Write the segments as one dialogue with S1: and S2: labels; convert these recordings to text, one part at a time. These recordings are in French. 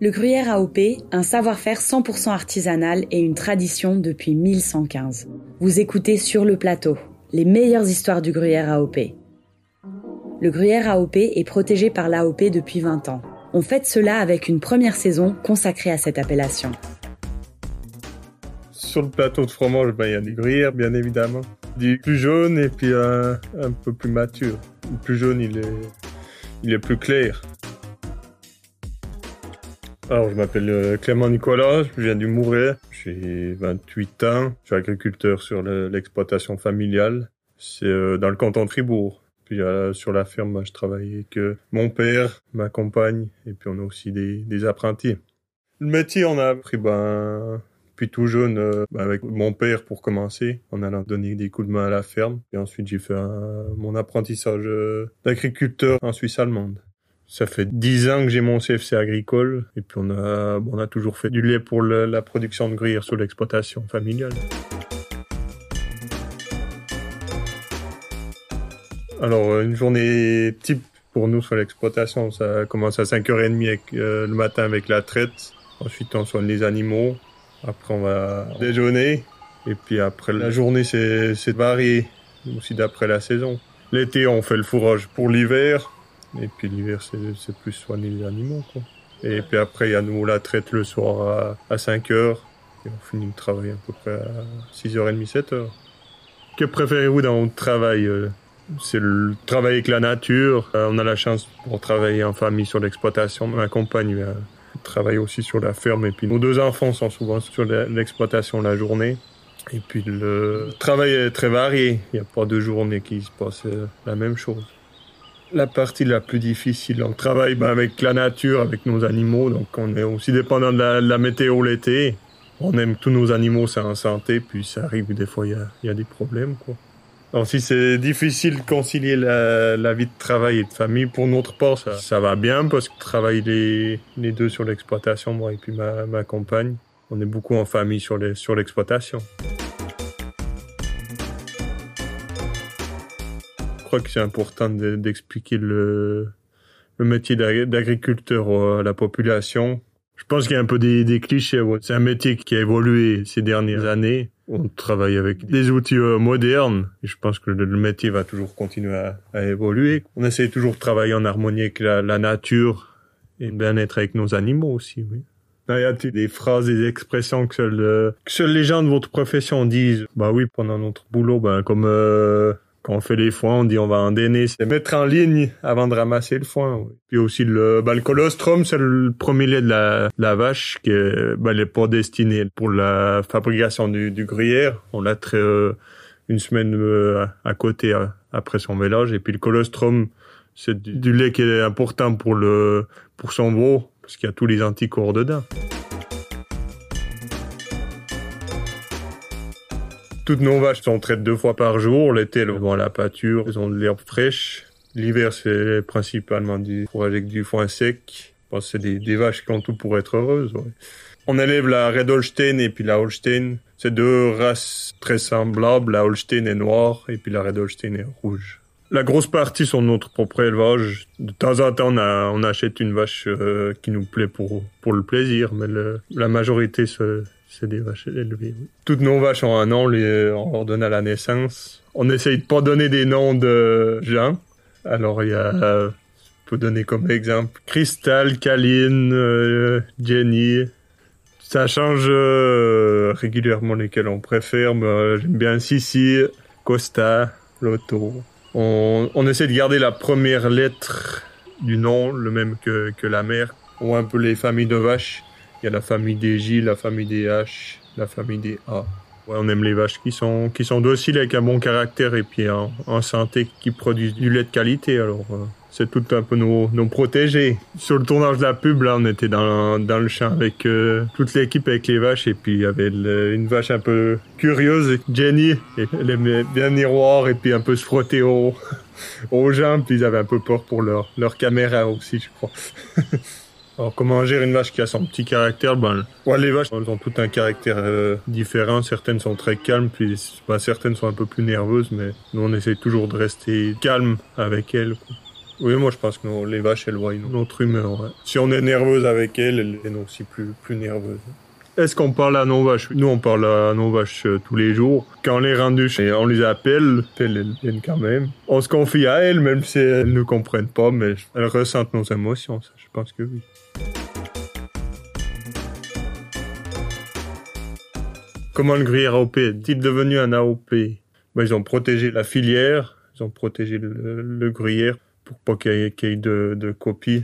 S1: Le gruyère AOP, un savoir-faire 100% artisanal et une tradition depuis 1115. Vous écoutez Sur le plateau, les meilleures histoires du gruyère AOP. Le gruyère AOP est protégé par l'AOP depuis 20 ans. On fête cela avec une première saison consacrée à cette appellation.
S2: Sur le plateau de fromage, ben, il y a du gruyère, bien évidemment. Du plus jaune et puis un, peu plus mature. Le plus jaune, il il est plus clair. Alors, je m'appelle euh, Clément Nicolas, je viens du Mouret, j'ai 28 ans, je suis agriculteur sur l'exploitation familiale. C'est euh, dans le canton de Fribourg. Puis euh, sur la ferme, je travaille avec mon père, ma compagne, et puis on a aussi des, apprentis. Le métier, on a appris ben, puis tout jeune ben, avec mon père pour commencer, en allant donner des coups de main à la ferme. Et ensuite, j'ai fait mon apprentissage d'agriculteur en Suisse allemande. Ça fait dix ans que j'ai mon CFC agricole et puis on a, on a toujours fait du lait pour la production de gruyère sur l'exploitation familiale. Alors euh, une journée type pour nous sur l'exploitation, ça commence à 5h30 avec, euh, le matin avec la traite. Ensuite on soigne les animaux. Après on va déjeuner. Et puis après la journée c'est varié aussi d'après la saison. L'été on fait le fourrage pour l'hiver. Et puis l'hiver, c'est plus soigner les animaux. Et puis après, il y a nous la traite le soir à, à 5 heures. Et on finit le travail à peu près à 6h30, 7h. Que préférez-vous dans votre travail euh? C'est le travail avec la nature. Euh, on a la chance pour travailler en famille sur l'exploitation. Ma compagne euh, travaille aussi sur la ferme. Et puis nos deux enfants sont souvent sur l'exploitation la journée. Et puis le travail est très varié. Il n'y a pas de journée qui se passe la même chose la partie la plus difficile. On travaille ben, avec la nature, avec nos animaux, donc on est aussi dépendant de la, météo l'été. On aime tous nos animaux, c'est en santé, puis ça arrive des fois, il y a, des problèmes. Quoi. Alors si c'est difficile de concilier la, vie de travail et de famille, pour notre part, ça, va bien, parce que travaille les, deux sur l'exploitation, moi et puis ma, compagne. On est beaucoup en famille sur l'exploitation. Crois que c'est important d'expliquer le, métier d'agriculteur à la population. Je pense qu'il y a un peu des, clichés. C'est un métier qui a évolué ces dernières années. On travaille avec des outils euh, modernes. Je pense que le, métier va toujours continuer à, évoluer. On essaie toujours de travailler en harmonie avec la, nature et bien être avec nos animaux aussi. Il y a des phrases, des expressions euh, que seuls les gens de votre profession disent? Bah oui, pendant notre boulot, ben comme euh, quand on fait les foins, on dit on va en déner, c'est mettre en ligne avant de ramasser le foin. Puis aussi le, bah, le colostrum, c'est le premier lait de la, vache qui est, bah, est pas destiné pour la fabrication du, gruyère. On l'a très euh, une semaine euh, à côté euh, après son mélange. Et puis le colostrum, c'est du, du, lait qui est important pour le pour son veau parce qu'il y a tous les anticorps dedans. Toutes nos vaches sont traites deux fois par jour. L'été, elles vont à la pâture, elles ont de l'herbe fraîche. L'hiver, c'est principalement du fourrage avec du foin sec. C'est des, vaches qui ont tout pour être heureuses. On élève la Red Holstein et puis la Holstein. C'est deux races très semblables. La Holstein est noire et puis la Red Holstein est rouge. La grosse partie sont notre propre élevage. De temps en temps, on, achète une vache euh, qui nous plaît pour, le plaisir, mais la majorité, c'est des vaches élevées. Toutes nos vaches ont un nom, on leur donne à la naissance. On essaye de pas donner des noms de gens. Alors il y a, je peux donner comme exemple, Crystal, Kaline, euh, Jenny. Ça change euh, régulièrement lesquels on préfère, euh, j'aime bien Sissi, Costa, Lotto. On, on essaie de garder la première lettre du nom, le même que, que la mère, ou un peu les familles de vaches. Il y a la famille des J, la famille des H, la famille des A. Ouais, on aime les vaches qui sont qui sont dociles avec un bon caractère et puis en santé qui produisent du lait de qualité. Alors euh, c'est tout un peu nos, nos protégés. Sur le tournage de la pub, là, on était dans, dans le champ avec euh, toute l'équipe avec les vaches et puis il y avait une vache un peu curieuse, Jenny. Et elle aimait bien miroir et puis un peu se frotter aux, aux gens. Puis ils avaient un peu peur pour leur, leur caméra aussi, je crois. Alors comment gérer une vache qui a son petit caractère? Ben, ouais, Les vaches elles ont tout un caractère euh, différent. Certaines sont très calmes, puis ben, certaines sont un peu plus nerveuses, mais nous on essaie toujours de rester calme avec elles. Quoi. Oui, moi je pense que les vaches, elles voient notre humeur. Si on est nerveuse avec elles, elles sont aussi plus, plus nerveuses. Est-ce qu'on parle à nos vaches? Nous, on parle à nos vaches euh, tous les jours. Quand on les rend et on les appelle, elles viennent quand même. On se confie à elles, même si elles ne comprennent pas, mais elles ressentent nos émotions, ça, je pense que oui. Comment le gruyère AOP est-il devenu un AOP ben, Ils ont protégé la filière, ils ont protégé le, gruyère pour pas qu'il y ait, de, de copies.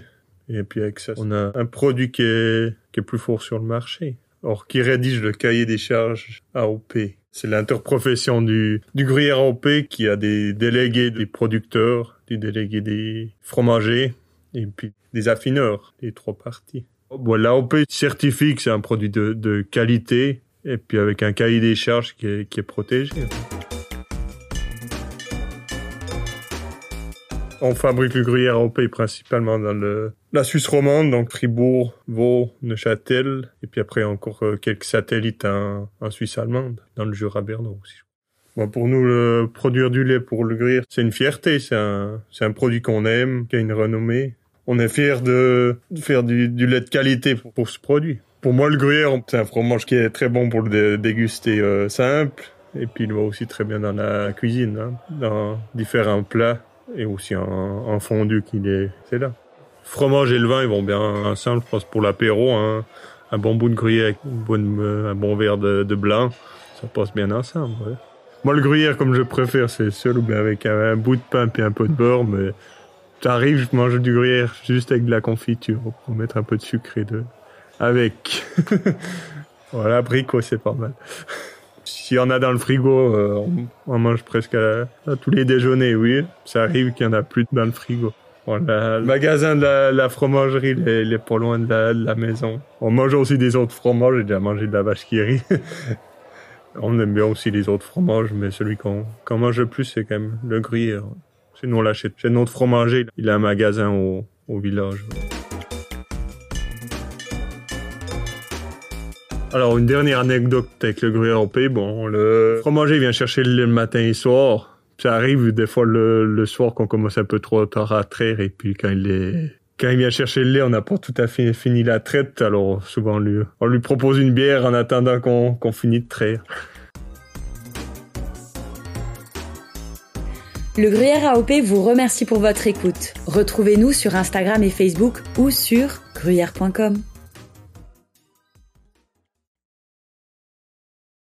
S2: Et puis avec ça, on a un produit qui est plus fort sur le marché. Or, qui rédige le cahier des charges AOP C'est l'interprofession du, du gruyère AOP qui a des délégués des producteurs, des délégués des fromagers et puis des affineurs, les trois parties. Bon, L'AOP certifie que c'est un produit de, de, qualité et puis avec un cahier des charges qui est, qui est protégé. On fabrique le gruyère pays principalement dans le, la Suisse romande, donc Fribourg, Vaud, Neuchâtel, et puis après encore euh, quelques satellites en, en Suisse allemande, dans le Jura bernois aussi. Pour nous, le, produire du lait pour le gruyère, c'est une fierté, c'est un, un produit qu'on aime, qui a une renommée. On est fiers de, faire du, lait de qualité pour, ce produit. Pour moi, le gruyère, c'est un fromage qui est très bon pour le déguster euh, simple, et puis il va aussi très bien dans la cuisine, hein, dans différents plats et aussi un, un fondu qui est, là. Fromage et le vin, ils vont bien ensemble, je pense, pour l'apéro. Hein. Un bon bout de gruyère avec euh, un bon verre de, blanc, ça passe bien ensemble. Ouais. Moi, le gruyère, comme je préfère, c'est seul ou bien avec un, bout de pain et un peu de beurre, mais ça arrive, je mange du gruyère juste avec de la confiture pour mettre un peu de sucre et de... avec. voilà, abricot, c'est pas mal. S'il y en a dans le frigo, euh, on, mange presque à, tous les déjeuners, oui. Ça arrive qu'il y en a plus dans le frigo. Le magasin de la, fromagerie, il est, pas loin de la, maison. On mange aussi des autres fromages. J'ai déjà mangé de la vache qui rit. on aime bien aussi les autres fromages, mais celui qu'on mange le plus, c'est quand même le gruyère. Sinon, on l'achète chez notre fromager. Il a un magasin au, au village. Alors, une dernière anecdote avec le gruyère au pays. Bon, le fromager vient chercher le matin et soir. Ça arrive des fois le, soir qu'on commence un peu trop tard à traire et puis quand il est il vient chercher le lait, on n'a pas tout à fait fini la traite, alors souvent on lui, on lui propose une bière en attendant qu'on qu'on finisse de traire.
S1: Le Gruyère AOP vous remercie pour votre écoute. Retrouvez-nous sur Instagram et Facebook ou sur gruyère.com.